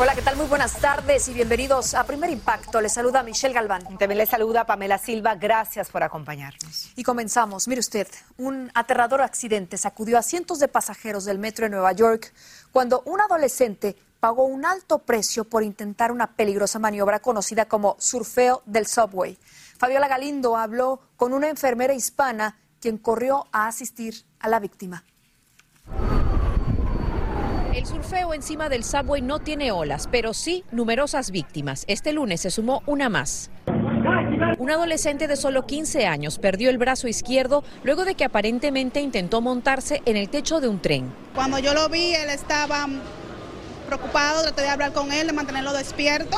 Hola, ¿qué tal? Muy buenas tardes y bienvenidos a Primer Impacto. Les saluda Michelle Galván. También le saluda Pamela Silva. Gracias por acompañarnos. Y comenzamos. Mire usted, un aterrador accidente sacudió a cientos de pasajeros del metro de Nueva York cuando un adolescente pagó un alto precio por intentar una peligrosa maniobra conocida como surfeo del subway. Fabiola Galindo habló con una enfermera hispana quien corrió a asistir a la víctima. Surfeo encima del subway no tiene olas, pero sí numerosas víctimas. Este lunes se sumó una más. Un adolescente de solo 15 años perdió el brazo izquierdo luego de que aparentemente intentó montarse en el techo de un tren. Cuando yo lo vi, él estaba preocupado, traté de hablar con él, de mantenerlo despierto,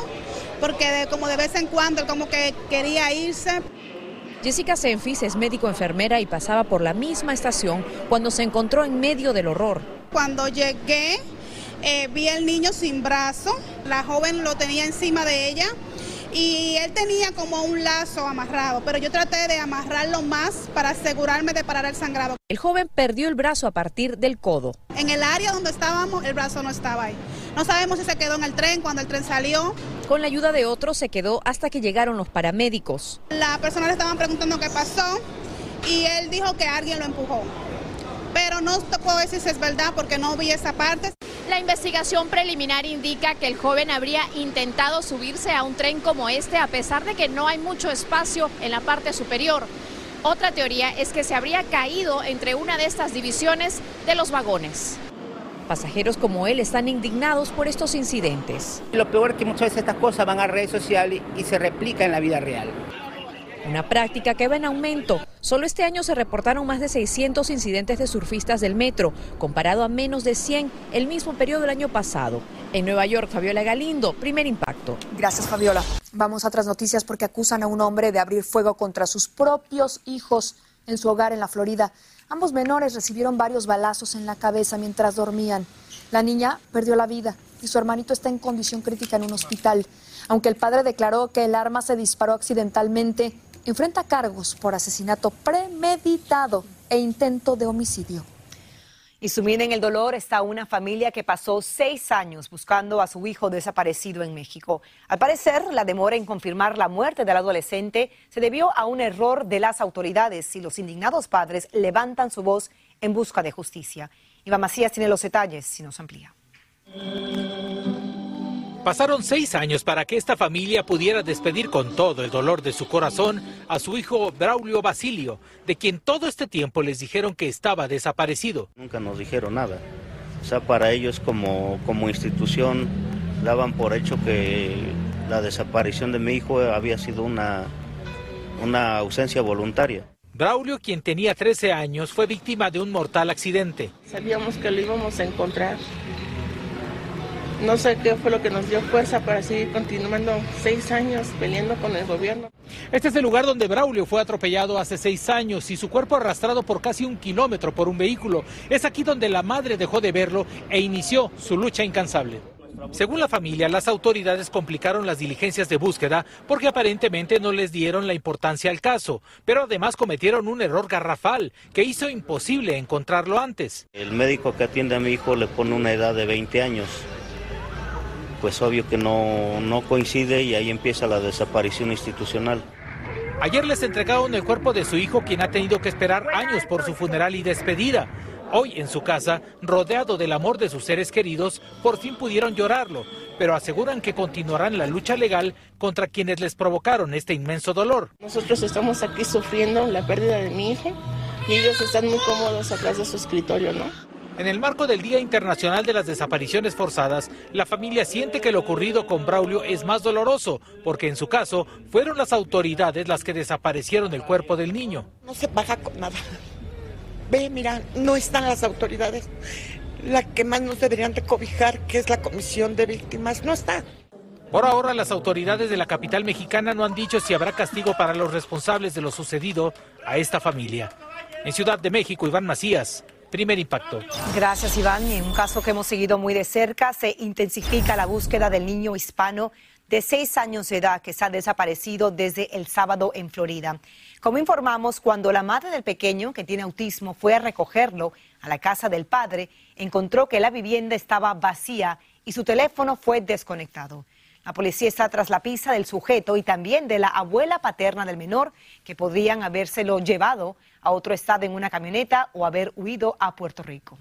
porque de, como de vez en cuando él como que quería irse. Jessica Senfis es médico enfermera y pasaba por la misma estación cuando se encontró en medio del horror. Cuando llegué, eh, vi al niño sin brazo, la joven lo tenía encima de ella y él tenía como un lazo amarrado, pero yo traté de amarrarlo más para asegurarme de parar el sangrado. El joven perdió el brazo a partir del codo. En el área donde estábamos, el brazo no estaba ahí. No sabemos si se quedó en el tren cuando el tren salió. Con la ayuda de otros se quedó hasta que llegaron los paramédicos. La persona le estaban preguntando qué pasó y él dijo que alguien lo empujó. Pero no puedo decir si es verdad porque no vi esa parte. La investigación preliminar indica que el joven habría intentado subirse a un tren como este a pesar de que no hay mucho espacio en la parte superior. Otra teoría es que se habría caído entre una de estas divisiones de los vagones. Pasajeros como él están indignados por estos incidentes. Lo peor es que muchas veces estas cosas van a redes sociales y se replican en la vida real. Una práctica que va en aumento. Solo este año se reportaron más de 600 incidentes de surfistas del metro, comparado a menos de 100 el mismo periodo del año pasado. En Nueva York, Fabiola Galindo, primer impacto. Gracias, Fabiola. Vamos a otras noticias porque acusan a un hombre de abrir fuego contra sus propios hijos en su hogar en la Florida. Ambos menores recibieron varios balazos en la cabeza mientras dormían. La niña perdió la vida y su hermanito está en condición crítica en un hospital. Aunque el padre declaró que el arma se disparó accidentalmente, enfrenta cargos por asesinato premeditado e intento de homicidio. Y sumida en el dolor está una familia que pasó seis años buscando a su hijo desaparecido en México. Al parecer, la demora en confirmar la muerte del adolescente se debió a un error de las autoridades y los indignados padres levantan su voz en busca de justicia. Iván Macías tiene los detalles y nos amplía. Pasaron seis años para que esta familia pudiera despedir con todo el dolor de su corazón a su hijo Braulio Basilio, de quien todo este tiempo les dijeron que estaba desaparecido. Nunca nos dijeron nada. O sea, para ellos como, como institución daban por hecho que la desaparición de mi hijo había sido una, una ausencia voluntaria. Braulio, quien tenía 13 años, fue víctima de un mortal accidente. Sabíamos que lo íbamos a encontrar no sé qué fue lo que nos dio fuerza para seguir continuando seis años peleando con el gobierno. Este es el lugar donde Braulio fue atropellado hace seis años y su cuerpo arrastrado por casi un kilómetro por un vehículo. Es aquí donde la madre dejó de verlo e inició su lucha incansable. Según la familia, las autoridades complicaron las diligencias de búsqueda porque aparentemente no les dieron la importancia al caso, pero además cometieron un error garrafal que hizo imposible encontrarlo antes. El médico que atiende a mi hijo le pone una edad de 20 años pues obvio que no, no coincide y ahí empieza la desaparición institucional. Ayer les entregaron el cuerpo de su hijo, quien ha tenido que esperar años por su funeral y despedida. Hoy en su casa, rodeado del amor de sus seres queridos, por fin pudieron llorarlo, pero aseguran que continuarán la lucha legal contra quienes les provocaron este inmenso dolor. Nosotros estamos aquí sufriendo la pérdida de mi hijo y ellos están muy cómodos atrás de su escritorio, ¿no? En el marco del Día Internacional de las Desapariciones Forzadas, la familia siente que lo ocurrido con Braulio es más doloroso, porque en su caso fueron las autoridades las que desaparecieron el cuerpo del niño. No se baja con nada. Ve, mira, no están las autoridades. La que más nos deberían de cobijar, que es la Comisión de Víctimas, no está. Por ahora, las autoridades de la capital mexicana no han dicho si habrá castigo para los responsables de lo sucedido a esta familia. En Ciudad de México, Iván Macías, primer impacto. Gracias, Iván. En un caso que hemos seguido muy de cerca, se intensifica la búsqueda del niño hispano de seis años de edad que se ha desaparecido desde el sábado en Florida. Como informamos, cuando la madre del pequeño, que tiene autismo, fue a recogerlo a la casa del padre, encontró que la vivienda estaba vacía y su teléfono fue desconectado. La policía está tras la pista del sujeto y también de la abuela paterna del menor, que podrían habérselo llevado a otro estado en una camioneta o haber huido a Puerto Rico.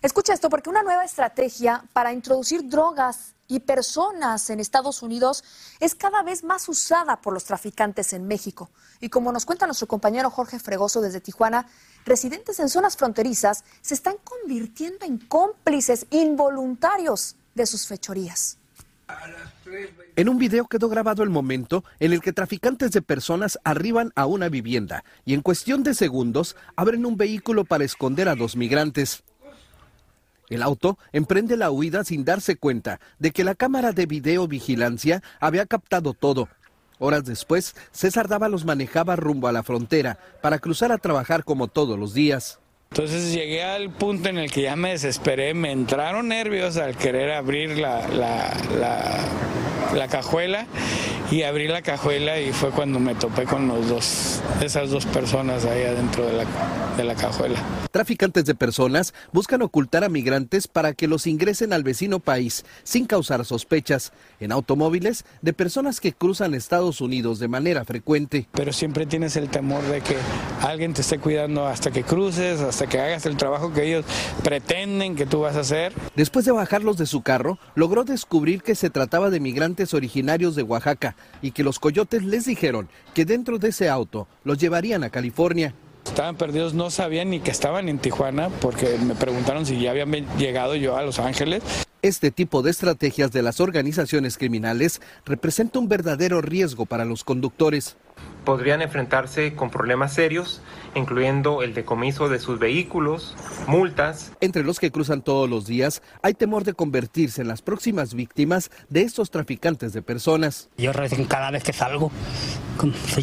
Escucha esto, porque una nueva estrategia para introducir drogas y personas en Estados Unidos es cada vez más usada por los traficantes en México. Y como nos cuenta nuestro compañero Jorge Fregoso desde Tijuana, residentes en zonas fronterizas se están convirtiendo en cómplices involuntarios de sus fechorías. En un video quedó grabado el momento en el que traficantes de personas arriban a una vivienda y en cuestión de segundos abren un vehículo para esconder a dos migrantes. El auto emprende la huida sin darse cuenta de que la cámara de videovigilancia había captado todo. Horas después, César Dávalos manejaba rumbo a la frontera para cruzar a trabajar como todos los días. Entonces llegué al punto en el que ya me desesperé, me entraron nervios al querer abrir la, la, la, cajuela y abrí la cajuela y fue cuando me topé con los dos, esas dos personas ahí adentro de la, de la cajuela. Traficantes de personas buscan ocultar a migrantes para que los ingresen al vecino país sin causar sospechas en automóviles de personas que cruzan Estados Unidos de manera frecuente. Pero siempre tienes el temor de que alguien te esté cuidando hasta que cruces, hasta que hagas el trabajo que ellos pretenden que tú vas a hacer. Después de bajarlos de su carro, logró descubrir que se trataba de migrantes originarios de Oaxaca y que los coyotes les dijeron que dentro de ese auto los llevarían a California. Estaban perdidos, no sabían ni que estaban en Tijuana porque me preguntaron si ya habían llegado yo a Los Ángeles. Este tipo de estrategias de las organizaciones criminales representa un verdadero riesgo para los conductores podrían enfrentarse con problemas serios, incluyendo el decomiso de sus vehículos, multas. Entre los que cruzan todos los días, hay temor de convertirse en las próximas víctimas de estos traficantes de personas. Yo recién cada vez que salgo,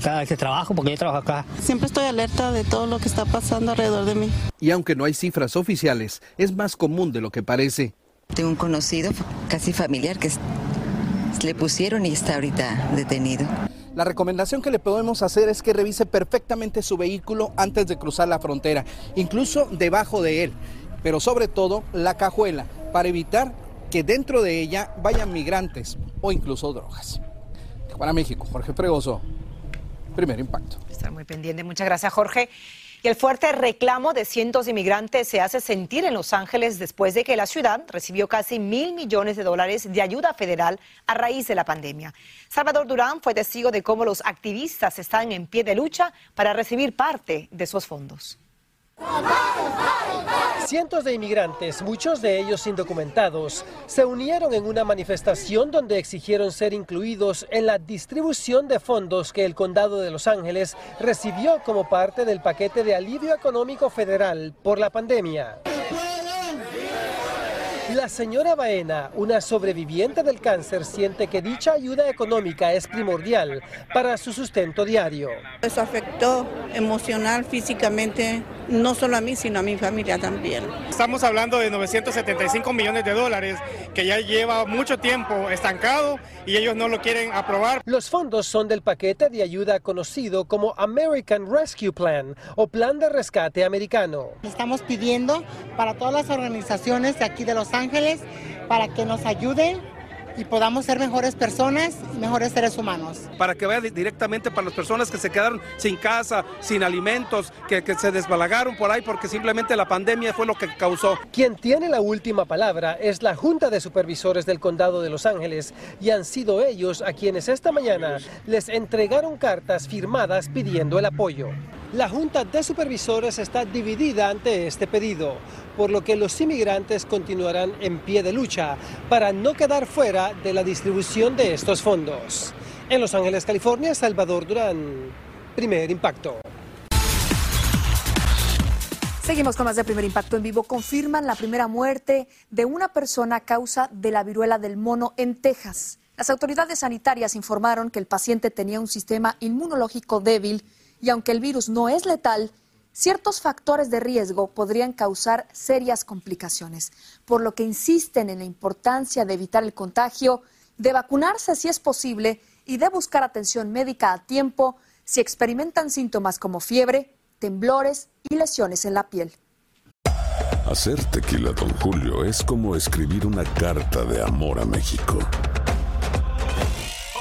cada vez que trabajo, porque yo trabajo acá. Siempre estoy alerta de todo lo que está pasando alrededor de mí. Y aunque no hay cifras oficiales, es más común de lo que parece. Tengo un conocido, casi familiar, que le pusieron y está ahorita detenido. La recomendación que le podemos hacer es que revise perfectamente su vehículo antes de cruzar la frontera, incluso debajo de él, pero sobre todo la cajuela, para evitar que dentro de ella vayan migrantes o incluso drogas. Para México, Jorge Fregoso, primer impacto. Estar muy pendiente. Muchas gracias, Jorge. Y el fuerte reclamo de cientos de inmigrantes se hace sentir en Los Ángeles después de que la ciudad recibió casi mil millones de dólares de ayuda federal a raíz de la pandemia. Salvador Durán fue testigo de cómo los activistas están en pie de lucha para recibir parte de esos fondos. Cientos de inmigrantes, muchos de ellos indocumentados, se unieron en una manifestación donde exigieron ser incluidos en la distribución de fondos que el condado de Los Ángeles recibió como parte del paquete de alivio económico federal por la pandemia. La señora Baena, una sobreviviente del cáncer, siente que dicha ayuda económica es primordial para su sustento diario. Eso afectó emocional, físicamente, no solo a mí, sino a mi familia también. Estamos hablando de 975 millones de dólares que ya lleva mucho tiempo estancado y ellos no lo quieren aprobar. Los fondos son del paquete de ayuda conocido como American Rescue Plan o Plan de Rescate Americano. Estamos pidiendo para todas las organizaciones de aquí de Los Ángeles para que nos ayuden y podamos ser mejores personas y mejores seres humanos. Para que vaya directamente para las personas que se quedaron sin casa, sin alimentos, que, que se desbalagaron por ahí porque simplemente la pandemia fue lo que causó. Quien tiene la última palabra es la Junta de Supervisores del Condado de Los Ángeles y han sido ellos a quienes esta mañana les entregaron cartas firmadas pidiendo el apoyo. La Junta de Supervisores está dividida ante este pedido, por lo que los inmigrantes continuarán en pie de lucha para no quedar fuera de la distribución de estos fondos. En Los Ángeles, California, Salvador Durán. Primer impacto. Seguimos con más de Primer Impacto en Vivo. Confirman la primera muerte de una persona a causa de la viruela del mono en Texas. Las autoridades sanitarias informaron que el paciente tenía un sistema inmunológico débil y aunque el virus no es letal, ciertos factores de riesgo podrían causar serias complicaciones, por lo que insisten en la importancia de evitar el contagio, de vacunarse si es posible y de buscar atención médica a tiempo si experimentan síntomas como fiebre, temblores y lesiones en la piel. Hacer tequila, don Julio, es como escribir una carta de amor a México.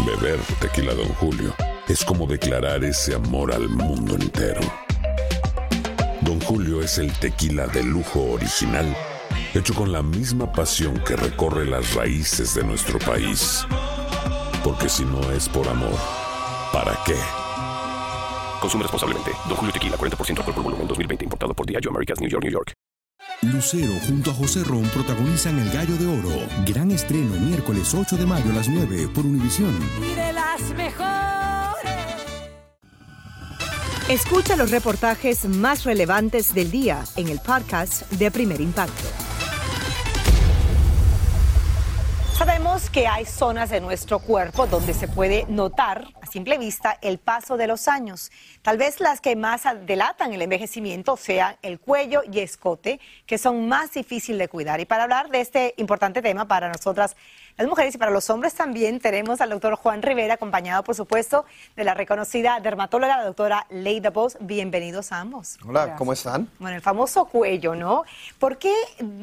Beber tequila, don Julio, es como declarar ese amor al mundo entero. Don Julio es el tequila de lujo original, hecho con la misma pasión que recorre las raíces de nuestro país. Porque si no es por amor, ¿para qué? Consume responsablemente. Don Julio Tequila, 40% alcohol por volumen, 2020. Importado por Diageo Americas, New York, New York. Lucero junto a José Ron protagonizan El Gallo de Oro. Gran estreno miércoles 8 de mayo a las 9 por Univisión. Y de las mejores. Escucha los reportajes más relevantes del día en el podcast de Primer Impacto. Sabemos que hay zonas de nuestro cuerpo donde se puede notar a simple vista el paso de los años. Tal vez las que más delatan el envejecimiento sean el cuello y escote, que son más difíciles de cuidar. Y para hablar de este importante tema para nosotras las mujeres y para los hombres también tenemos al doctor Juan Rivera, acompañado por supuesto de la reconocida dermatóloga, la doctora Leida Boss. Bienvenidos a ambos. Hola, ¿cómo están? Bueno, el famoso cuello, ¿no? ¿Por qué,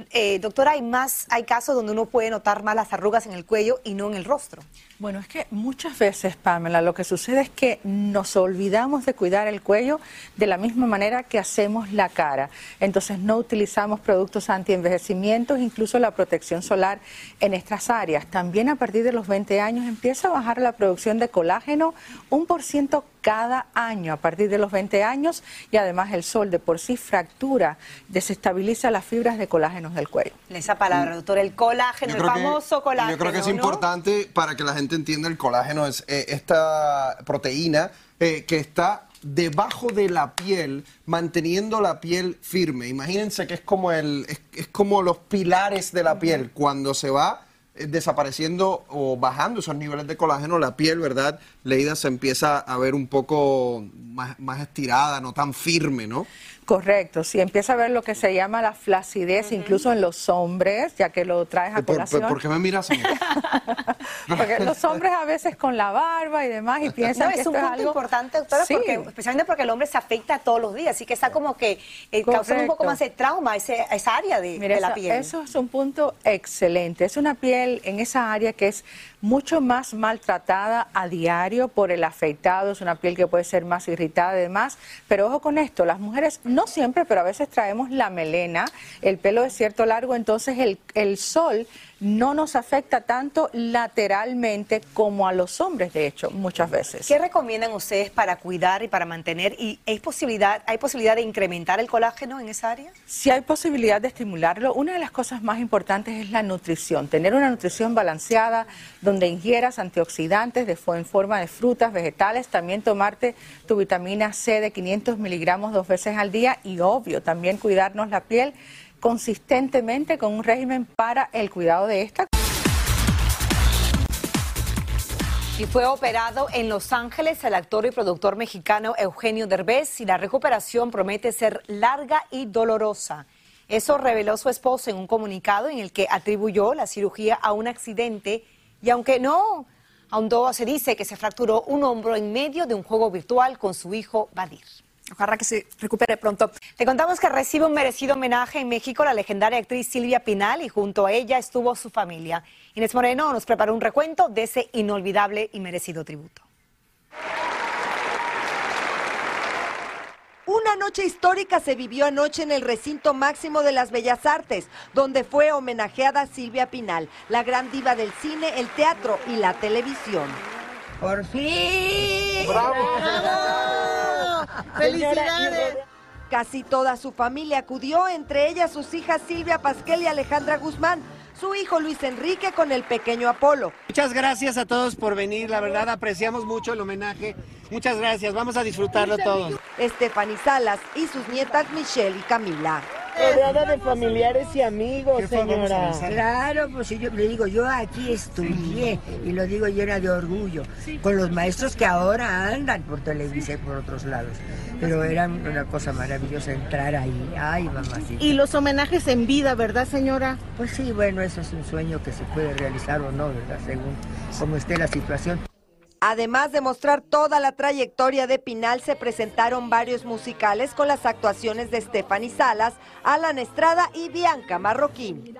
eh, doctora, hay más, hay casos donde uno puede notar más las arrugas en el cuello y no en el rostro? Bueno, es que muchas veces, Pamela, lo que sucede es que nos olvidamos de cuidar el cuello de la misma manera que hacemos la cara. Entonces no utilizamos productos anti-envejecimientos, incluso la protección solar en estas áreas. También a partir de los 20 años empieza a bajar la producción de colágeno un por ciento cada año a partir de los 20 años y además el sol de por sí fractura, desestabiliza las fibras de colágeno del cuello. Esa palabra, doctor, el colágeno, el famoso colágeno. Yo creo que es importante para que la gente entienda el colágeno, es eh, esta proteína eh, que está debajo de la piel, manteniendo la piel firme. Imagínense que es como, el, es como los pilares de la piel. Cuando se va desapareciendo o bajando esos niveles de colágeno, la piel, ¿verdad? Leída se empieza a ver un poco más, más estirada, no tan firme, ¿no? Correcto, si empieza a ver lo que se llama la flacidez, incluso en los hombres, ya que lo traes a ¿Por, colación. por, por qué me miras porque los hombres a veces con la barba y demás y piensan no, que es un esto punto es algo... importante, doctora, Sí. porque, especialmente porque el hombre se afecta todos los días, así que está como que eh, causando un poco más de trauma ese, esa área de, Mira, de la eso- piel. Eso es un punto excelente. Es una piel en esa área que es mucho más maltratada a diario por el afeitado. Es una piel que puede ser más irritada y demás. Pero ojo con esto, las mujeres no siempre, pero a veces traemos la melena, el pelo es cierto largo, entonces el, el sol no nos afecta tanto lateralmente como a los hombres, de hecho, muchas veces. ¿Qué recomiendan ustedes para cuidar y para mantener? ¿Y hay posibilidad, hay posibilidad de incrementar el colágeno en esa área? Si hay posibilidad de estimularlo, una de las cosas más importantes es la nutrición. Tener una nutrición balanceada donde ingieras antioxidantes de, en forma de frutas, vegetales, también tomarte tu vitamina C de 500 miligramos dos veces al día y obvio, también cuidarnos la piel consistentemente con un régimen para el cuidado de esta. Y fue operado en Los Ángeles el actor y productor mexicano Eugenio Derbez y la recuperación promete ser larga y dolorosa. Eso reveló su esposo en un comunicado en el que atribuyó la cirugía a un accidente y aunque no ahondó, se dice que se fracturó un hombro en medio de un juego virtual con su hijo Badir. Ojalá que se recupere pronto. Te contamos que recibe un merecido homenaje en México la legendaria actriz Silvia Pinal y junto a ella estuvo su familia. Inés Moreno nos preparó un recuento de ese inolvidable y merecido tributo. Una noche histórica se vivió anoche en el recinto máximo de las Bellas Artes, donde fue homenajeada Silvia Pinal, la gran diva del cine, el teatro y la televisión. Por fin. ¡Felicidades! Casi toda su familia acudió, entre ellas sus hijas Silvia Pasquel y Alejandra Guzmán, su hijo Luis Enrique con el pequeño Apolo. Muchas gracias a todos por venir, la verdad apreciamos mucho el homenaje. Muchas gracias, vamos a disfrutarlo todos. Estefany Salas y sus nietas Michelle y Camila. Rodeada de familiares y amigos, señora. Claro, pues yo le digo, yo aquí estudié y lo digo llena de orgullo, con los maestros que ahora andan por Televisa y por otros lados. Pero era una cosa maravillosa entrar ahí. Ay, mamacita. Y los homenajes en vida, ¿verdad, señora? Pues sí, bueno, eso es un sueño que se puede realizar o no, ¿verdad? Según cómo esté la situación. Además de mostrar toda la trayectoria de Pinal, se presentaron varios musicales con las actuaciones de Stephanie Salas, Alan Estrada y Bianca Marroquín.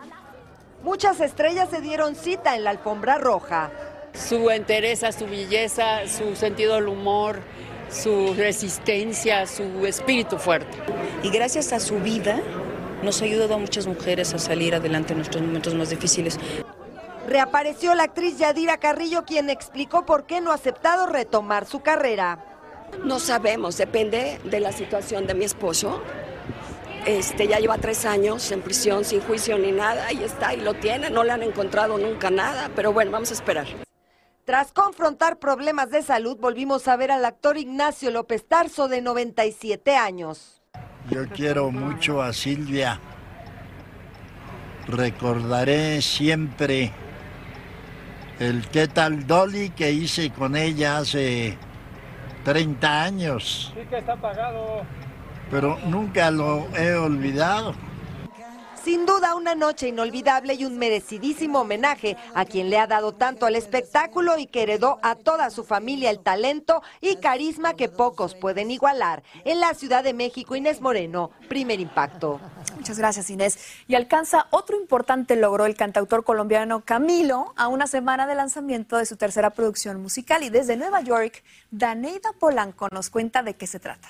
Muchas estrellas se dieron cita en la alfombra roja. Su entereza, su belleza, su sentido del humor, su resistencia, su espíritu fuerte. Y gracias a su vida nos ha ayudado a muchas mujeres a salir adelante en nuestros momentos más difíciles. Reapareció la actriz Yadira Carrillo, quien explicó por qué no ha aceptado retomar su carrera. No sabemos, depende de la situación de mi esposo. Este, ya lleva tres años en prisión sin juicio ni nada, ahí está, y lo tiene, no le han encontrado nunca nada, pero bueno, vamos a esperar. Tras confrontar problemas de salud, volvimos a ver al actor Ignacio López Tarso, de 97 años. Yo quiero mucho a Silvia. Recordaré siempre el qué tal Dolly que hice con ella hace 30 años. Sí que está pagado. Pero nunca lo he olvidado. Sin duda una noche inolvidable y un merecidísimo homenaje a quien le ha dado tanto al espectáculo y que heredó a toda su familia el talento y carisma que pocos pueden igualar. En la Ciudad de México, Inés Moreno, primer impacto. Muchas gracias, Inés. Y alcanza otro importante logro el cantautor colombiano Camilo a una semana de lanzamiento de su tercera producción musical. Y desde Nueva York, Daneida Polanco nos cuenta de qué se trata.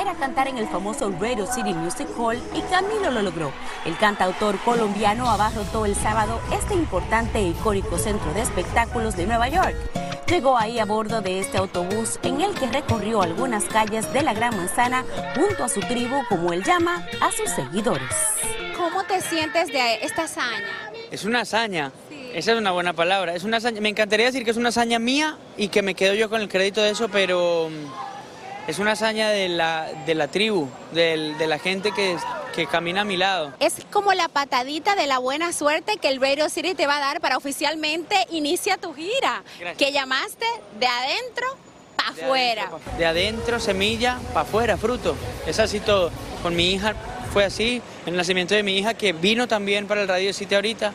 Era cantar en el famoso Radio City Music Hall y Camilo lo logró. El cantautor colombiano abarrotó el sábado este importante e icónico centro de espectáculos de Nueva York. Llegó ahí a bordo de este autobús en el que recorrió algunas calles de la Gran Manzana junto a su tribu, como él llama, a sus seguidores. ¿Cómo te sientes de esta hazaña? Es una hazaña. Esa es una buena palabra. Es una hazaña. Me encantaría decir que es una hazaña mía y que me quedo yo con el crédito de eso, pero es una hazaña de la, de la tribu, del- de, la gente que, que camina a mi lado. Es como la patadita de la buena suerte que el Radio City te va a dar para oficialmente inicia tu gira, Gracias. que llamaste de adentro para afuera. De adentro, semilla, para afuera, fruto. Es así todo. Con mi hija fue así, el nacimiento de mi hija que vino también para el Radio City ahorita.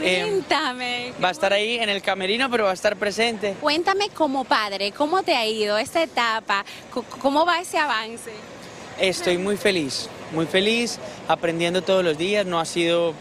Eh, Cuéntame. va a estar ahí en el camerino, pero va a estar presente. Cuéntame como padre, ¿cómo te ha ido esta etapa? ¿Cómo va ese avance? Estoy muy feliz, muy feliz, aprendiendo todos los días. No ha sido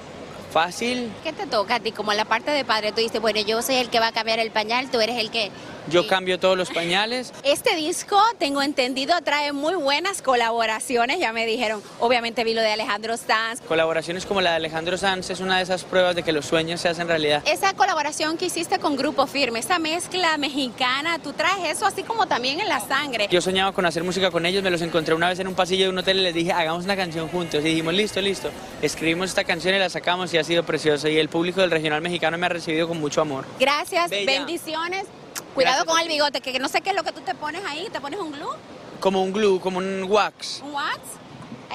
fácil. ¿Qué te toca a ti como la parte de padre? Tú dices, bueno, yo soy el que va a cambiar el pañal, tú eres el que... Yo cambio todos los pañales. Este disco, tengo entendido, trae muy buenas colaboraciones, ya me dijeron. Obviamente vi lo de Alejandro Sanz. Colaboraciones como la de Alejandro Sanz es una de esas pruebas de que los sueños se hacen realidad. Esa colaboración que hiciste con Grupo Firme, esa mezcla mexicana, tú traes eso así como también en la sangre. Yo soñaba con hacer música con ellos, me los encontré una vez en un pasillo de un hotel y les dije, hagamos una canción juntos. Y dijimos, listo, listo. Escribimos esta canción y la sacamos y ha sido preciosa. Y el público del regional mexicano me ha recibido con mucho amor. Gracias, Bella. bendiciones. Cuidado Gracias con el bigote, que no sé qué es lo que tú te pones ahí, te pones un glue, Como un glue, como un wax. un wax.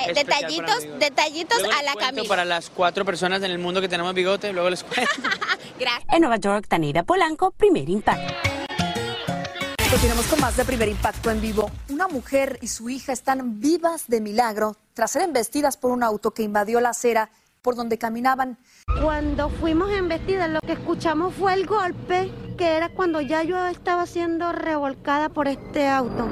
Eh, detallitos, detallitos Luego a les la cuento camisa. Para las cuatro personas en el mundo que tenemos bigote, luego les cuento. Gracias. En Nueva York, Tanida Polanco, primer impacto. Continuamos con más de Primer Impacto en vivo. Una mujer y su hija están vivas de milagro tras ser embestidas por un auto que invadió la acera por donde caminaban. Cuando fuimos embestidas, lo que escuchamos fue el golpe, que era cuando ya yo estaba siendo revolcada por este auto.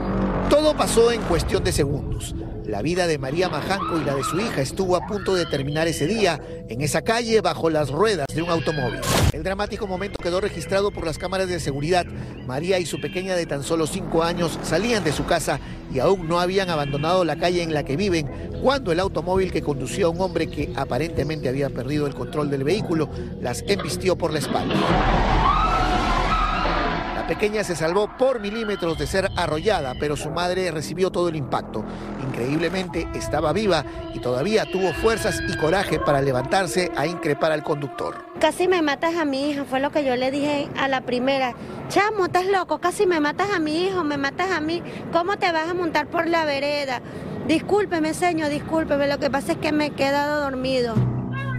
Todo pasó en cuestión de segundos. La vida de María Majanco y la de su hija estuvo a punto de terminar ese día en esa calle bajo las ruedas de un automóvil. El dramático momento quedó registrado por las cámaras de seguridad. María y su pequeña de tan solo cinco años salían de su casa y aún no habían abandonado la calle en la que viven cuando el automóvil que conducía a un hombre que aparentemente había perdido el control del vehículo las embistió por la espalda. Pequeña se salvó por milímetros de ser arrollada, pero su madre recibió todo el impacto. Increíblemente estaba viva y todavía tuvo fuerzas y coraje para levantarse a increpar al conductor. Casi me matas a mi hija, fue lo que yo le dije a la primera. Chamo, estás loco, casi me matas a mi hijo, me matas a mí. ¿Cómo te vas a montar por la vereda? Discúlpeme, señor, discúlpeme, lo que pasa es que me he quedado dormido.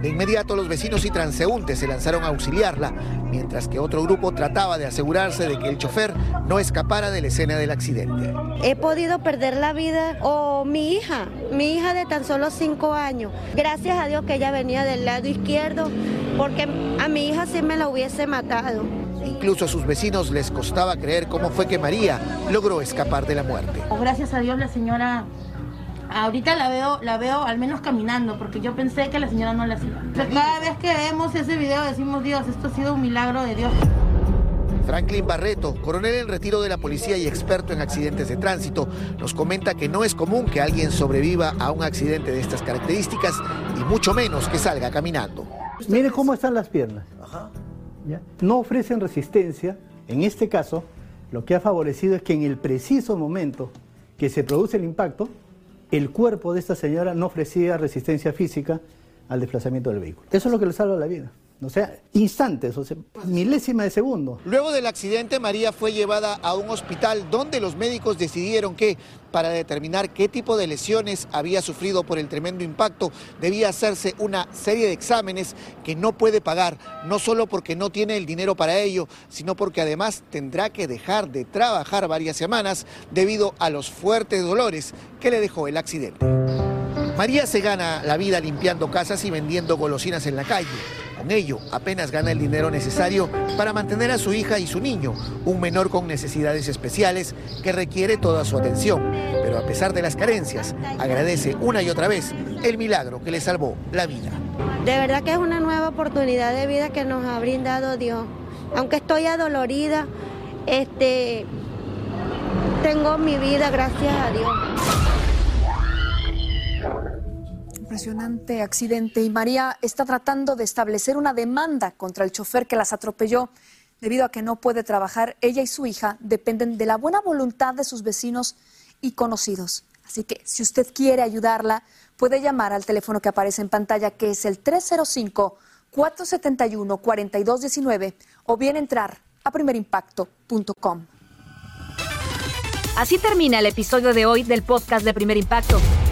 De inmediato los vecinos y transeúntes se lanzaron a auxiliarla, mientras que otro grupo trataba de asegurarse de que el chofer no escapara de la escena del accidente. He podido perder la vida o mi hija, mi hija de tan solo cinco años. Gracias a Dios que ella venía del lado izquierdo, porque a mi hija sí me la hubiese matado. Incluso a sus vecinos les costaba creer cómo fue que María logró escapar de la muerte. Gracias a Dios la señora Ahorita la veo, la veo al menos caminando, porque yo pensé que la señora no la hacía. Cada vez que vemos ese video decimos, Dios, esto ha sido un milagro de Dios. Franklin Barreto, coronel en retiro de la policía y experto en accidentes de tránsito, nos comenta que no es común que alguien sobreviva a un accidente de estas características y mucho menos que salga caminando. Mire cómo están las piernas. No ofrecen resistencia. En este caso, lo que ha favorecido es que en el preciso momento que se produce el impacto, el cuerpo de esta señora no ofrecía resistencia física al desplazamiento del vehículo. Eso es lo que le salva la vida. O sea, instantes, o sea, milésima de segundo. Luego del accidente, María fue llevada a un hospital donde los médicos decidieron que, para determinar qué tipo de lesiones había sufrido por el tremendo impacto, debía hacerse una serie de exámenes que no puede pagar, no solo porque no tiene el dinero para ello, sino porque además tendrá que dejar de trabajar varias semanas debido a los fuertes dolores que le dejó el accidente. María se gana la vida limpiando casas y vendiendo golosinas en la calle. Con ello, apenas gana el dinero necesario para mantener a su hija y su niño, un menor con necesidades especiales que requiere toda su atención. Pero a pesar de las carencias, agradece una y otra vez el milagro que le salvó la vida. De verdad que es una nueva oportunidad de vida que nos ha brindado Dios. Aunque estoy adolorida, este, tengo mi vida gracias a Dios. Impresionante accidente y María está tratando de establecer una demanda contra el chofer que las atropelló. Debido a que no puede trabajar, ella y su hija dependen de la buena voluntad de sus vecinos y conocidos. Así que si usted quiere ayudarla, puede llamar al teléfono que aparece en pantalla, que es el 305-471-4219, o bien entrar a primerimpacto.com. Así termina el episodio de hoy del podcast de Primer Impacto.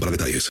para detalles.